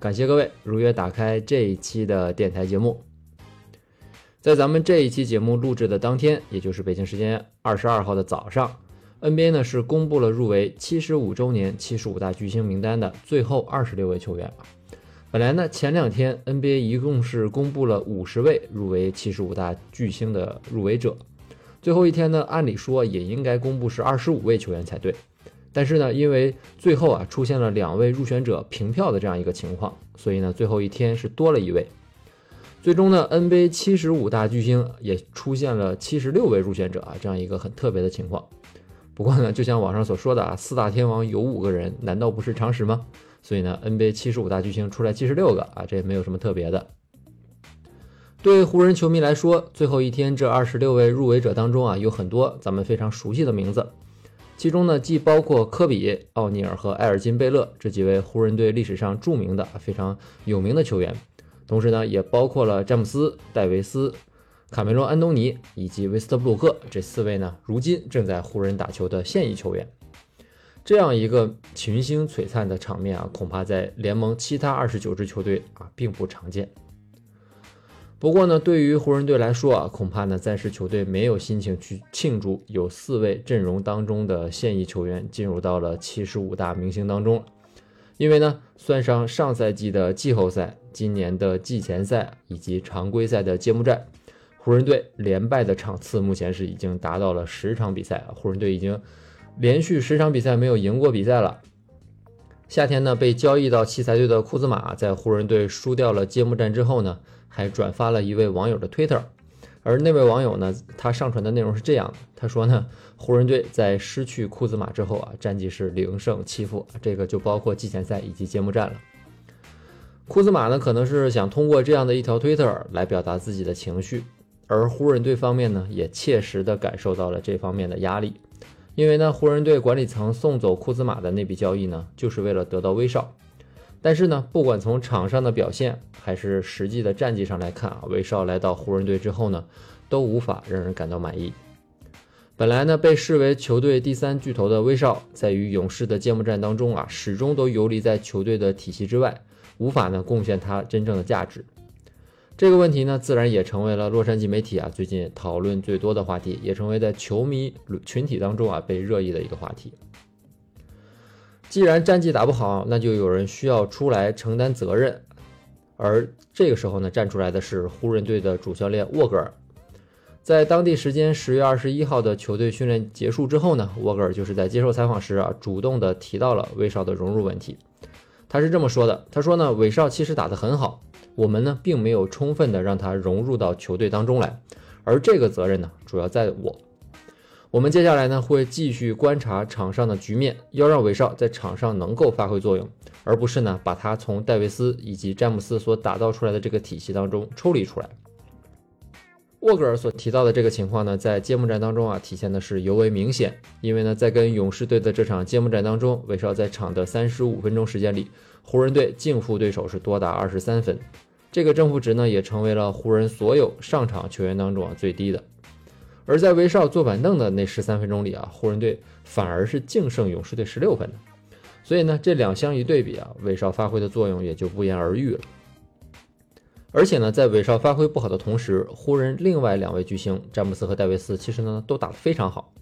感谢各位如约打开这一期的电台节目。在咱们这一期节目录制的当天，也就是北京时间二十二号的早上，NBA 呢是公布了入围七十五周年七十五大巨星名单的最后二十六位球员。本来呢，前两天 NBA 一共是公布了五十位入围七十五大巨星的入围者，最后一天呢，按理说也应该公布是二十五位球员才对。但是呢，因为最后啊出现了两位入选者平票的这样一个情况，所以呢最后一天是多了一位。最终呢，NBA 七十五大巨星也出现了七十六位入选者啊，这样一个很特别的情况。不过呢，就像网上所说的啊，四大天王有五个人，难道不是常识吗？所以呢，NBA 七十五大巨星出来七十六个啊，这也没有什么特别的。对湖人球迷来说，最后一天这二十六位入围者当中啊，有很多咱们非常熟悉的名字。其中呢，既包括科比、奥尼尔和埃尔金贝勒这几位湖人队历史上著名的、非常有名的球员，同时呢，也包括了詹姆斯、戴维斯、卡梅隆、安东尼以及威斯特布鲁克这四位呢，如今正在湖人打球的现役球员。这样一个群星璀璨的场面啊，恐怕在联盟其他二十九支球队啊，并不常见。不过呢，对于湖人队来说啊，恐怕呢暂时球队没有心情去庆祝有四位阵容当中的现役球员进入到了七十五大明星当中。因为呢，算上上赛季的季后赛、今年的季前赛以及常规赛的揭幕战，湖人队连败的场次目前是已经达到了十场比赛。湖人队已经连续十场比赛没有赢过比赛了。夏天呢，被交易到奇才队的库兹马，在湖人队输掉了揭幕战之后呢。还转发了一位网友的推特，而那位网友呢，他上传的内容是这样的：他说呢，湖人队在失去库兹马之后啊，战绩是零胜七负，这个就包括季前赛以及揭幕战了。库兹马呢，可能是想通过这样的一条推特来表达自己的情绪，而湖人队方面呢，也切实的感受到了这方面的压力，因为呢，湖人队管理层送走库兹马的那笔交易呢，就是为了得到威少。但是呢，不管从场上的表现还是实际的战绩上来看啊，威少来到湖人队之后呢，都无法让人感到满意。本来呢，被视为球队第三巨头的威少，在与勇士的揭幕战当中啊，始终都游离在球队的体系之外，无法呢贡献他真正的价值。这个问题呢，自然也成为了洛杉矶媒体啊最近讨论最多的话题，也成为在球迷群体当中啊被热议的一个话题。既然战绩打不好，那就有人需要出来承担责任。而这个时候呢，站出来的是湖人队的主教练沃格尔。在当地时间十月二十一号的球队训练结束之后呢，沃格尔就是在接受采访时啊，主动的提到了威少的融入问题。他是这么说的：“他说呢，威少其实打得很好，我们呢并没有充分的让他融入到球队当中来，而这个责任呢，主要在我。”我们接下来呢会继续观察场上的局面，要让韦少在场上能够发挥作用，而不是呢把他从戴维斯以及詹姆斯所打造出来的这个体系当中抽离出来。沃格尔所提到的这个情况呢，在揭幕战当中啊体现的是尤为明显，因为呢在跟勇士队的这场揭幕战当中，韦少在场的三十五分钟时间里，湖人队净负对手是多达二十三分，这个正负值呢也成为了湖人所有上场球员当中啊最低的。而在威少坐板凳的那十三分钟里啊，湖人队反而是净胜勇士队十六分的，所以呢，这两相一对比啊，威少发挥的作用也就不言而喻了。而且呢，在威少发挥不好的同时，湖人另外两位巨星詹姆斯和戴维斯其实呢都打得非常好，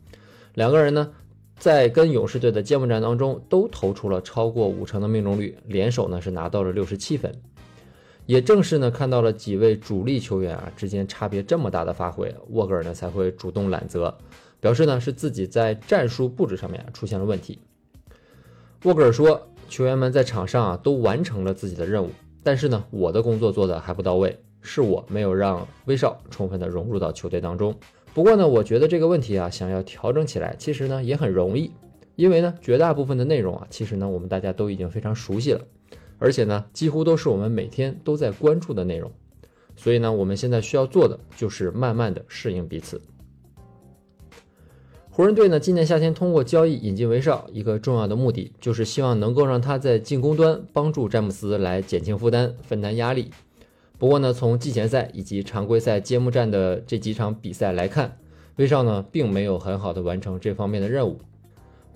两个人呢在跟勇士队的揭幕战当中都投出了超过五成的命中率，联手呢是拿到了六十七分。也正是呢，看到了几位主力球员啊之间差别这么大的发挥，沃格尔呢才会主动揽责，表示呢是自己在战术布置上面出现了问题。沃格尔说，球员们在场上啊都完成了自己的任务，但是呢我的工作做的还不到位，是我没有让威少充分的融入到球队当中。不过呢，我觉得这个问题啊想要调整起来，其实呢也很容易，因为呢绝大部分的内容啊其实呢我们大家都已经非常熟悉了。而且呢，几乎都是我们每天都在关注的内容。所以呢，我们现在需要做的就是慢慢的适应彼此。湖人队呢，今年夏天通过交易引进威少，一个重要的目的就是希望能够让他在进攻端帮助詹姆斯来减轻负担、分担压力。不过呢，从季前赛以及常规赛揭幕战的这几场比赛来看，威少呢并没有很好的完成这方面的任务。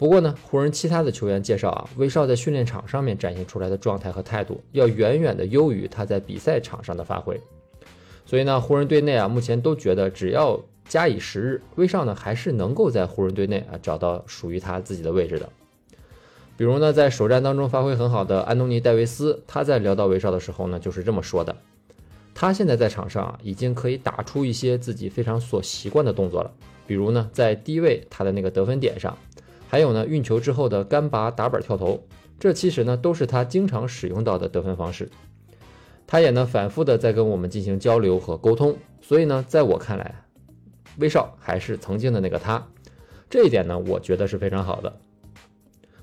不过呢，湖人其他的球员介绍啊，威少在训练场上面展现出来的状态和态度，要远远的优于他在比赛场上的发挥。所以呢，湖人队内啊，目前都觉得只要加以时日，威少呢还是能够在湖人队内啊找到属于他自己的位置的。比如呢，在首战当中发挥很好的安东尼戴维斯，他在聊到威少的时候呢，就是这么说的。他现在在场上啊，已经可以打出一些自己非常所习惯的动作了，比如呢，在低位他的那个得分点上，还有呢，运球之后的干拔打板跳投，这其实呢都是他经常使用到的得分方式。他也呢反复的在跟我们进行交流和沟通，所以呢，在我看来，威少还是曾经的那个他，这一点呢，我觉得是非常好的。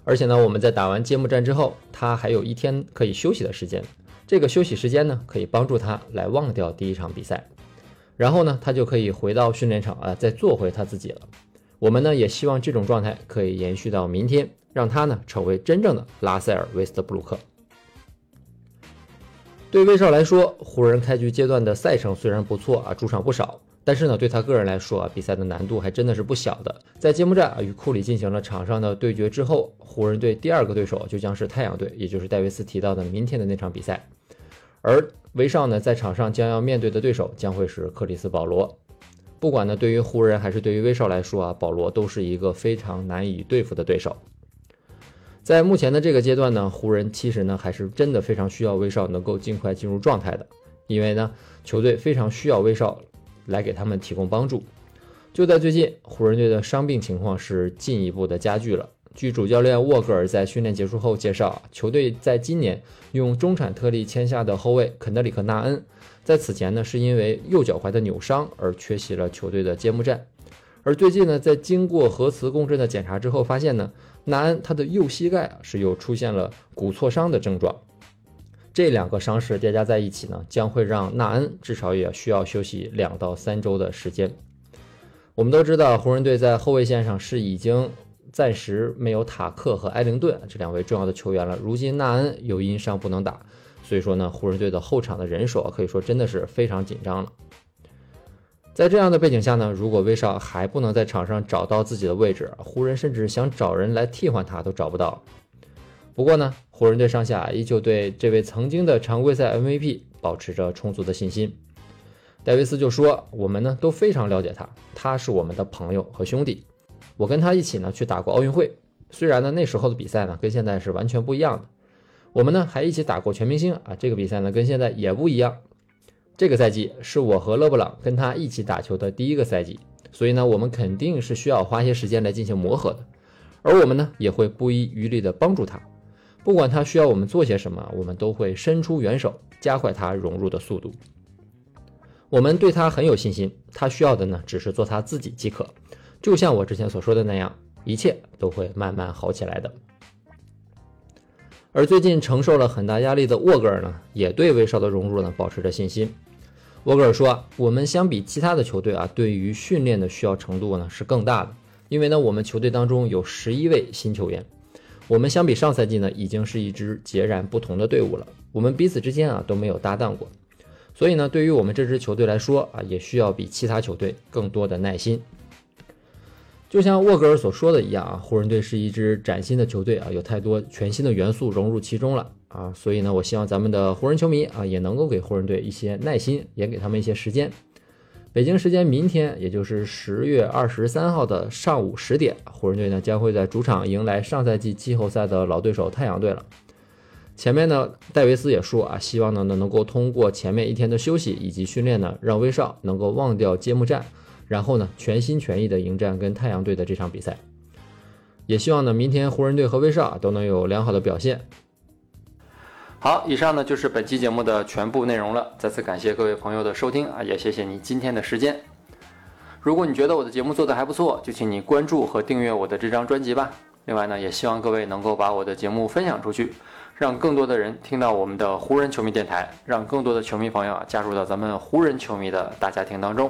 而且呢，我们在打完揭幕战之后，他还有一天可以休息的时间。这个休息时间呢，可以帮助他来忘掉第一场比赛，然后呢，他就可以回到训练场啊，再做回他自己了。我们呢，也希望这种状态可以延续到明天，让他呢成为真正的拉塞尔·威斯特布鲁克。对威少来说，湖人开局阶段的赛程虽然不错啊，主场不少，但是呢，对他个人来说啊，比赛的难度还真的是不小的。在揭幕战啊与库里进行了场上的对决之后，湖人队第二个对手就将是太阳队，也就是戴维斯提到的明天的那场比赛。而威少呢，在场上将要面对的对手将会是克里斯保罗。不管呢，对于湖人还是对于威少来说啊，保罗都是一个非常难以对付的对手。在目前的这个阶段呢，湖人其实呢还是真的非常需要威少能够尽快进入状态的，因为呢，球队非常需要威少来给他们提供帮助。就在最近，湖人队的伤病情况是进一步的加剧了。据主教练沃格尔在训练结束后介绍，球队在今年用中产特例签下的后卫肯德里克·纳恩，在此前呢是因为右脚踝的扭伤而缺席了球队的揭幕战。而最近呢，在经过核磁共振的检查之后，发现呢，纳恩他的右膝盖啊是有出现了骨挫伤的症状。这两个伤势叠加在一起呢，将会让纳恩至少也需要休息两到三周的时间。我们都知道，湖人队在后卫线上是已经。暂时没有塔克和埃灵顿这两位重要的球员了。如今纳恩又因伤不能打，所以说呢，湖人队的后场的人手可以说真的是非常紧张了。在这样的背景下呢，如果威少还不能在场上找到自己的位置，湖人甚至想找人来替换他都找不到。不过呢，湖人队上下依旧对这位曾经的常规赛 MVP 保持着充足的信心。戴维斯就说：“我们呢都非常了解他，他是我们的朋友和兄弟。”我跟他一起呢去打过奥运会，虽然呢那时候的比赛呢跟现在是完全不一样的。我们呢还一起打过全明星啊，这个比赛呢跟现在也不一样。这个赛季是我和勒布朗跟他一起打球的第一个赛季，所以呢我们肯定是需要花些时间来进行磨合的。而我们呢也会不遗余力的帮助他，不管他需要我们做些什么，我们都会伸出援手，加快他融入的速度。我们对他很有信心，他需要的呢只是做他自己即可。就像我之前所说的那样，一切都会慢慢好起来的。而最近承受了很大压力的沃格尔呢，也对威少的融入呢保持着信心。沃格尔说：“我们相比其他的球队啊，对于训练的需要程度呢是更大的，因为呢我们球队当中有十一位新球员，我们相比上赛季呢已经是一支截然不同的队伍了。我们彼此之间啊都没有搭档过，所以呢对于我们这支球队来说啊，也需要比其他球队更多的耐心。”就像沃格尔所说的一样啊，湖人队是一支崭新的球队啊，有太多全新的元素融入其中了啊，所以呢，我希望咱们的湖人球迷啊，也能够给湖人队一些耐心，也给他们一些时间。北京时间明天，也就是十月二十三号的上午十点，湖人队呢将会在主场迎来上赛季季后赛的老对手太阳队了。前面呢，戴维斯也说啊，希望呢能够通过前面一天的休息以及训练呢，让威少能够忘掉揭幕战。然后呢，全心全意的迎战跟太阳队的这场比赛，也希望呢，明天湖人队和威少都能有良好的表现。好，以上呢就是本期节目的全部内容了。再次感谢各位朋友的收听啊，也谢谢你今天的时间。如果你觉得我的节目做得还不错，就请你关注和订阅我的这张专辑吧。另外呢，也希望各位能够把我的节目分享出去。让更多的人听到我们的湖人球迷电台，让更多的球迷朋友啊加入到咱们湖人球迷的大家庭当中。